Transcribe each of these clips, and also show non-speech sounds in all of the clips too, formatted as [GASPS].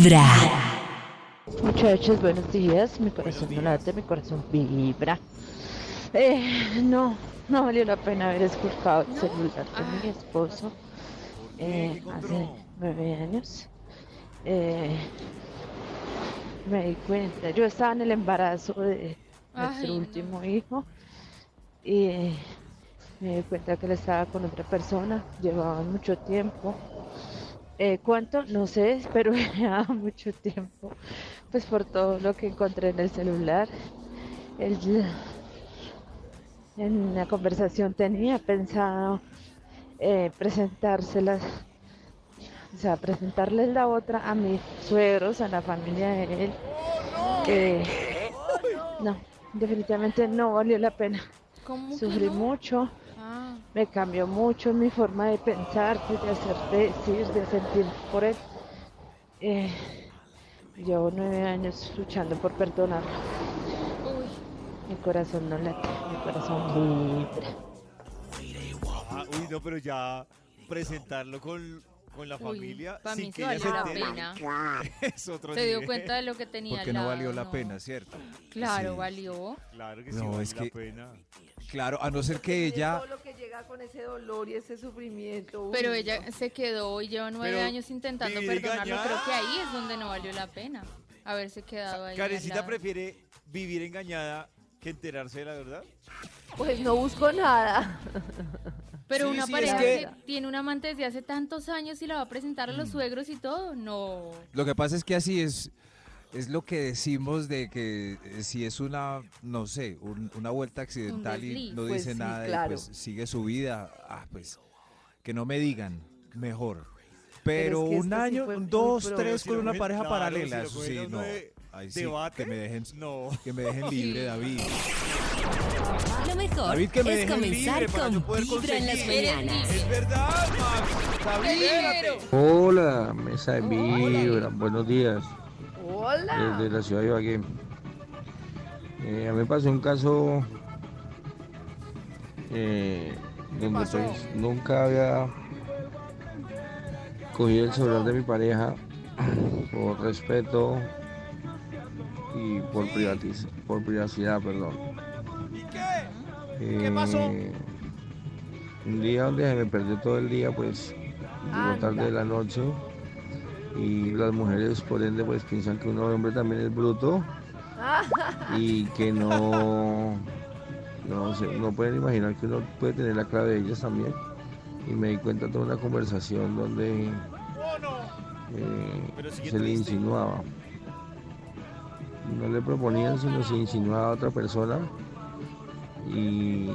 Vibra. Muchachos, buenos días. Mi corazón no late, mi corazón vibra. Eh, no, no valió la pena haber esculcado el celular de mi esposo eh, hace nueve años. Eh, me di cuenta, yo estaba en el embarazo de nuestro Ay, no. último hijo y me di cuenta que él estaba con otra persona, llevaban mucho tiempo. Eh, ¿Cuánto? No sé, [LAUGHS] pero llevaba mucho tiempo, pues por todo lo que encontré en el celular. En la conversación tenía pensado eh, presentárselas, o sea, presentarles la otra a mis suegros, a la familia de él. Eh, no, definitivamente no valió la pena. ¿Cómo que Sufrí no? mucho, me cambió mucho mi forma de pensar, de hacer, de decir, de sentir por él. Eh, llevo nueve años luchando por perdonarlo. uy. Mi corazón no late, mi corazón vibra. Ah, uy, no, pero ya presentarlo con, con la Uy, familia pa' sin mí que sí ella se valió la entere pena. [LAUGHS] es otro Se dio nivel. cuenta de lo que tenía Porque al no lado, valió la no. pena, ¿cierto? Claro, Sí. valió. Claro que sí, No, vale es la que- pena. Claro, a no ser que ella... Todo lo que llega con ese dolor y ese sufrimiento. uy, Pero no. ella se quedó y lleva nueve Pero años intentando vivir perdonarlo. engañada. Creo que ahí es donde no valió la pena haberse quedado ahí. al Karencita lado. prefiere vivir engañada que enterarse de la verdad. Pues no busco nada. [LAUGHS] Pero Sí, una sí, pareja es que... que- tiene un amante desde hace tantos años y la va a presentar a los Mm. suegros y todo, no. Lo que pasa es que así es, es lo que decimos de que eh, si es una, no sé, un- una vuelta accidental y no Pues dice sí, nada claro. y pues sigue su vida, ah, pues que no me digan, mejor. Pero Pero, es que un sí año, dos, tres con una pareja claro, paralela, si eso sí, no. de- Sí, debate, que me dejen, No. que me dejen libre, David. Lo mejor David, que me es dejen comenzar libre para yo con Vibra en las mañanas. Es verdad, Max. David. Hola, mesa de vibra, buenos días, Hola. desde la ciudad de Ibagué. Eh, a mí me pasó un caso eh, donde pues nunca había cogido el celular de mi pareja por respeto y por, privatiz- por privacidad, perdón. ¿Y qué? ¿Qué pasó? Eh, Un día donde se me perdió todo el día, pues llegó tarde de la noche. Y las mujeres por ende pues piensan que un hombre también es bruto. Y que no [LAUGHS] no sé, no pueden imaginar que uno puede tener la clave de ellas también. Y me di cuenta de una conversación donde Oh, eh, se le insinuaba no le proponían sino se insinuaba a otra persona y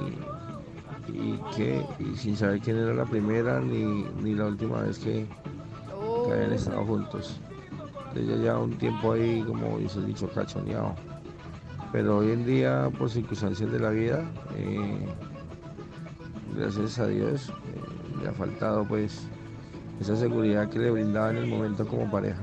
y que y sin saber quién era la primera ni, ni la última vez que, Oh, que habían estado juntos. Entonces ya lleva un tiempo ahí, como dice el dicho, cachoneado. Pero hoy en día, por circunstancias de la vida, eh, gracias a Dios, eh, le ha faltado pues esa seguridad que le brindaba en el momento como pareja.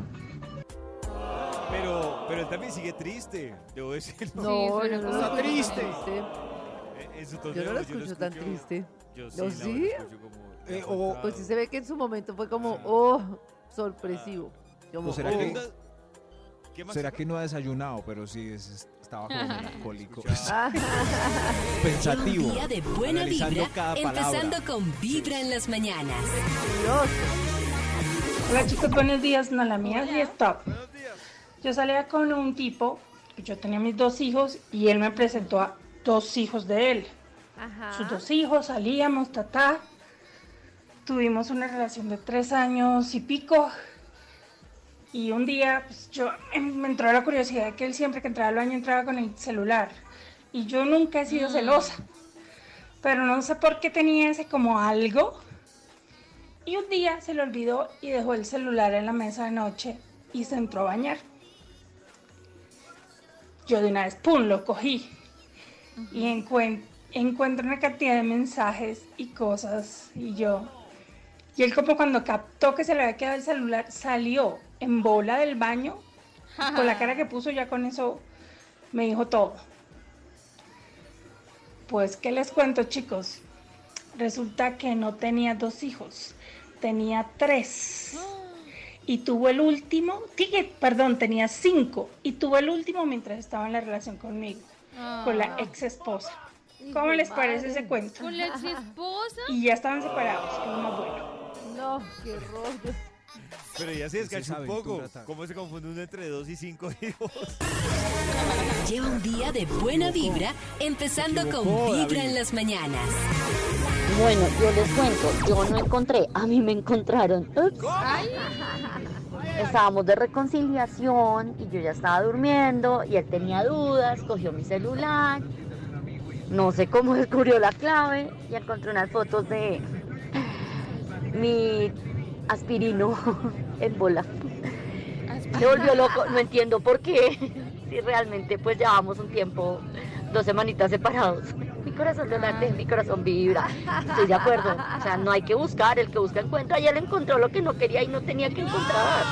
Pero, él también sigue triste. Debo decirlo. no, yo no lo escucho triste. tan triste. En su tono Yo no lo escucho tan triste. Yo sí, ¿No, la sí? escucho como Eh, ya o- faltado. Pues sí se ve que en su momento fue como, oh, sorpresivo. Como, ¿O será oh. que- ¿Qué más? ¿Será que no ha desayunado? Pero sí, es- es- estaba como [LAUGHS] melancólico. [LAUGHS] Ah, Pensativo. Un día de buena vibra, cada empezando con Vibra en las mañanas. Dios. Hola chicos, buenos días. No, la mía sí está. Buenos días. Yo salía con un tipo, yo tenía mis dos hijos y él me presentó a dos hijos de él. Ajá. Sus dos hijos, salíamos, ta Tuvimos una relación de tres años y pico. Y un día, pues yo em, me entró la curiosidad de que él siempre que entraba al baño entraba con el celular. Y yo nunca he sido celosa. Pero no sé por qué tenía ese como algo. Y un día se le olvidó y dejó el celular en la mesa de noche y se entró a bañar. Yo de una vez, ¡pum!, lo cogí. Y encuen- encuentro una cantidad de mensajes y cosas. Y yo. Y él, como cuando captó que se le había quedado el celular, salió en bola del baño. [LAUGHS] con la cara que puso, ya con eso me dijo todo. Pues, ¿qué les cuento, chicos? Resulta que no tenía dos hijos, tenía tres. [GASPS] y tuvo el último, ticket, perdón, tenía cinco y tuvo el último mientras estaba en la relación conmigo, con la ex esposa. ¿Cómo les parece ese cuento? ¿Con la ex esposa? Y ya estaban separados, que es más bueno. No, qué rollo. Pero ya se descachó un poco. ¿Cómo se confunde uno entre dos y cinco [LAUGHS] hijos? Lleva un día de buena vibra, empezando con Vibra en las mañanas. Bueno, yo les cuento, yo no encontré, a mí me encontraron. Ups. Estábamos de reconciliación y yo ya estaba durmiendo y él tenía dudas, cogió mi celular, no sé cómo [LAUGHS] descubrió la clave y encontré unas fotos de mi aspirino [LAUGHS] en bola. Se volvió loco, no entiendo por qué, [LAUGHS] si realmente pues llevamos un tiempo, dos semanitas separados. Mi corazón no late, mi corazón vibra. Estoy de acuerdo. O sea, no hay que buscar, el que busca encuentra. Y él encontró lo que no quería y no tenía que encontrar.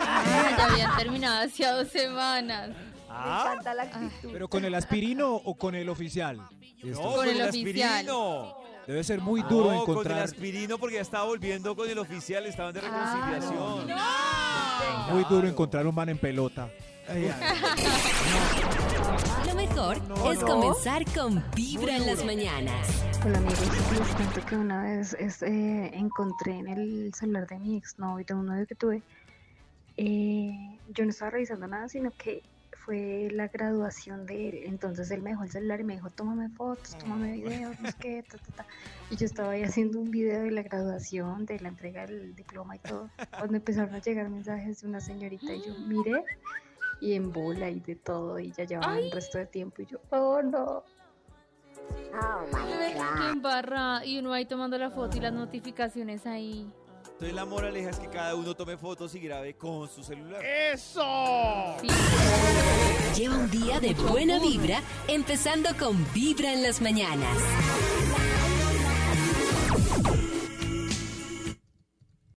Ah, ya habían terminado hacía dos semanas. Me Ah, encanta la actitud. ¿Pero con el aspirino o con el oficial? No, Con con el el oficial. aspirino. Debe ser muy duro no, con el encontrar, aspirino porque ya estaba volviendo con el oficial, estaban de reconciliación. muy duro encontrar un man en pelota. Ay, ay. Es comenzar con Vibra en las mañanas. Hola amigos, les cuento que una vez este, encontré en el celular de mi exnovio, de un novio que tuve, eh, yo no estaba revisando nada, sino que fue la graduación de él. Entonces él me dejó el celular y me dijo, tómame fotos, tómame videos, no sé qué, ta, ta, ta". Y yo estaba ahí haciendo un video de la graduación, de la entrega del diploma y todo. Cuando empezaron a llegar mensajes de una señorita y yo miré y en bola y de todo y ya llevaban el resto de tiempo y yo, oh no. Qué embarrada. Y uno ahí tomando la foto y las notificaciones ahí. Entonces la moraleja es que cada uno tome fotos y grabe con su celular. Sí. Lleva un día de buena vibra, empezando con Vibra en las mañanas.